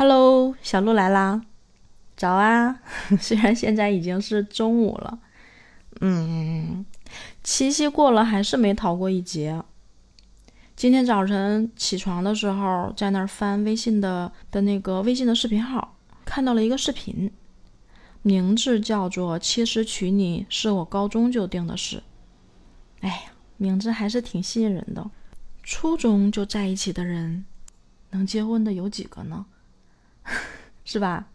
Hello，小鹿来啦，早啊！虽然现在已经是中午了，嗯，七夕过了还是没逃过一劫。今天早晨起床的时候，在那儿翻微信的的那个微信的视频号，看到了一个视频，名字叫做《其实娶你是我高中就定的事》。哎呀，名字还是挺吸引人的。初中就在一起的人，能结婚的有几个呢？是吧？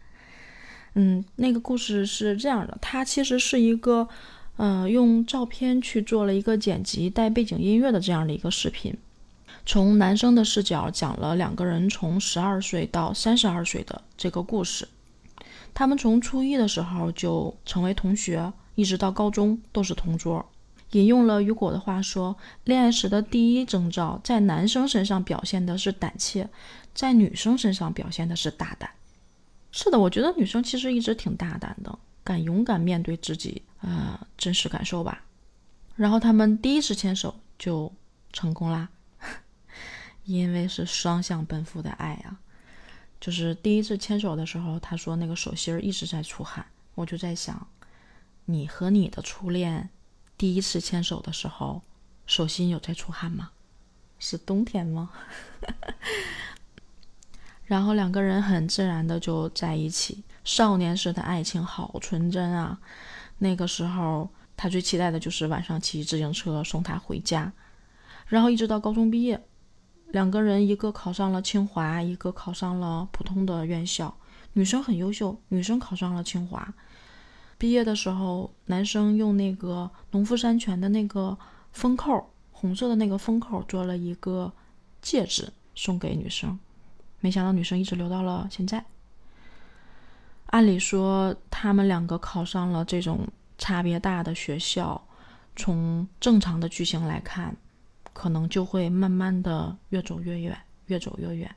嗯，那个故事是这样的，它其实是一个，呃，用照片去做了一个剪辑带背景音乐的这样的一个视频，从男生的视角讲了两个人从十二岁到三十二岁的这个故事。他们从初一的时候就成为同学，一直到高中都是同桌。引用了雨果的话说：“恋爱时的第一征兆，在男生身上表现的是胆怯。”在女生身上表现的是大胆，是的，我觉得女生其实一直挺大胆的，敢勇敢面对自己呃真实感受吧。然后他们第一次牵手就成功啦，因为是双向奔赴的爱啊。就是第一次牵手的时候，他说那个手心儿一直在出汗，我就在想，你和你的初恋第一次牵手的时候，手心有在出汗吗？是冬天吗？然后两个人很自然的就在一起，少年时的爱情好纯真啊！那个时候他最期待的就是晚上骑自行车送她回家，然后一直到高中毕业，两个人一个考上了清华，一个考上了普通的院校。女生很优秀，女生考上了清华。毕业的时候，男生用那个农夫山泉的那个封扣，红色的那个封扣做了一个戒指送给女生。没想到女生一直留到了现在。按理说，他们两个考上了这种差别大的学校，从正常的剧情来看，可能就会慢慢的越走越远，越走越远。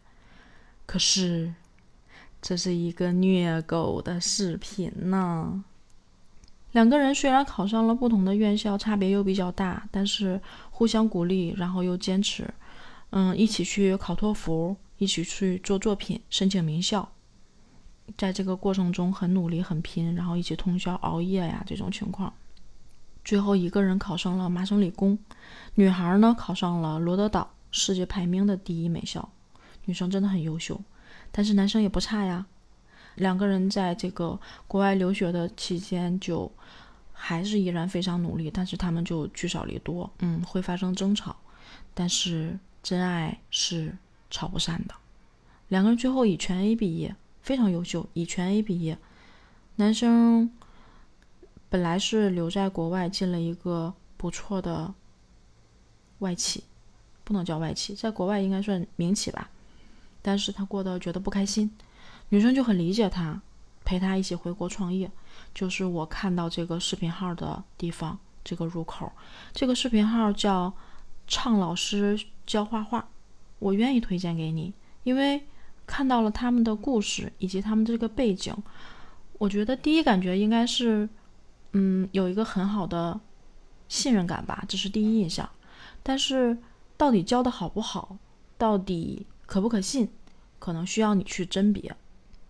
可是，这是一个虐狗的视频呢。两个人虽然考上了不同的院校，差别又比较大，但是互相鼓励，然后又坚持，嗯，一起去考托福。一起去做作品，申请名校，在这个过程中很努力、很拼，然后一起通宵熬夜呀，这种情况，最后一个人考上了麻省理工，女孩呢考上了罗德岛，世界排名的第一美校。女生真的很优秀，但是男生也不差呀。两个人在这个国外留学的期间，就还是依然非常努力，但是他们就聚少离多，嗯，会发生争吵，但是真爱是。吵不散的，两个人最后以全 A 毕业，非常优秀，以全 A 毕业。男生本来是留在国外，进了一个不错的外企，不能叫外企，在国外应该算民企吧。但是他过得觉得不开心，女生就很理解他，陪他一起回国创业。就是我看到这个视频号的地方，这个入口，这个视频号叫“畅老师教画画”。我愿意推荐给你，因为看到了他们的故事以及他们这个背景，我觉得第一感觉应该是，嗯，有一个很好的信任感吧，这是第一印象。但是到底教的好不好，到底可不可信，可能需要你去甄别。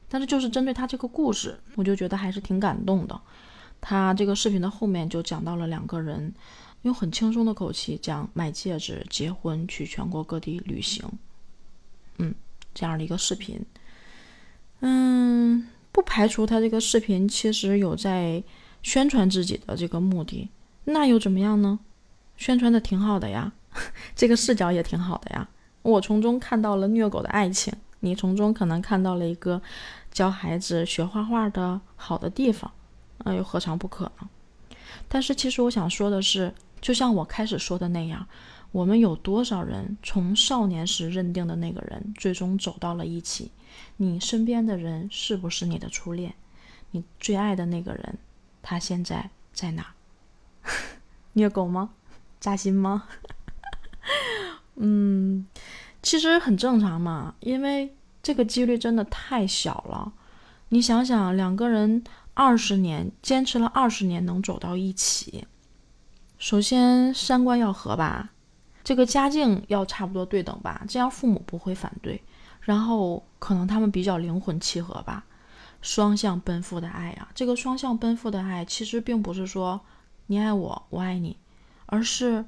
但是就是针对他这个故事，我就觉得还是挺感动的。他这个视频的后面就讲到了两个人。用很轻松的口气讲买戒指、结婚、去全国各地旅行，嗯，这样的一个视频，嗯，不排除他这个视频其实有在宣传自己的这个目的，那又怎么样呢？宣传的挺好的呀，这个视角也挺好的呀，我从中看到了虐狗的爱情，你从中可能看到了一个教孩子学画画的好的地方，那又何尝不可呢？但是其实我想说的是。就像我开始说的那样，我们有多少人从少年时认定的那个人，最终走到了一起？你身边的人是不是你的初恋？你最爱的那个人，他现在在哪？虐狗吗？扎心吗？嗯，其实很正常嘛，因为这个几率真的太小了。你想想，两个人二十年坚持了二十年，能走到一起。首先，三观要合吧，这个家境要差不多对等吧，这样父母不会反对。然后可能他们比较灵魂契合吧，双向奔赴的爱啊，这个双向奔赴的爱其实并不是说你爱我，我爱你，而是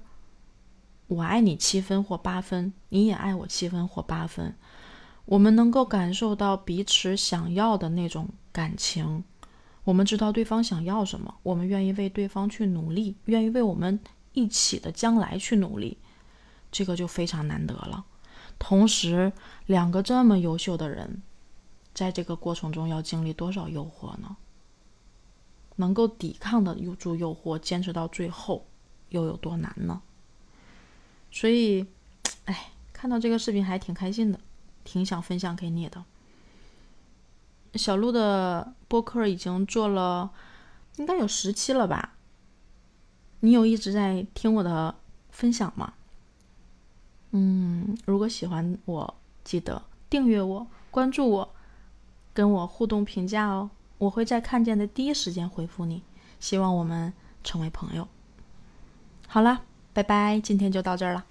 我爱你七分或八分，你也爱我七分或八分，我们能够感受到彼此想要的那种感情，我们知道对方想要什么，我们愿意为对方去努力，愿意为我们一起的将来去努力，这个就非常难得了。同时，两个这么优秀的人，在这个过程中要经历多少诱惑呢？能够抵抗的住诱惑，坚持到最后，又有多难呢？所以，哎，看到这个视频还挺开心的，挺想分享给你的。小鹿的播客已经做了，应该有十期了吧？你有一直在听我的分享吗？嗯，如果喜欢我，记得订阅我、关注我，跟我互动评价哦。我会在看见的第一时间回复你。希望我们成为朋友。好了，拜拜，今天就到这儿了。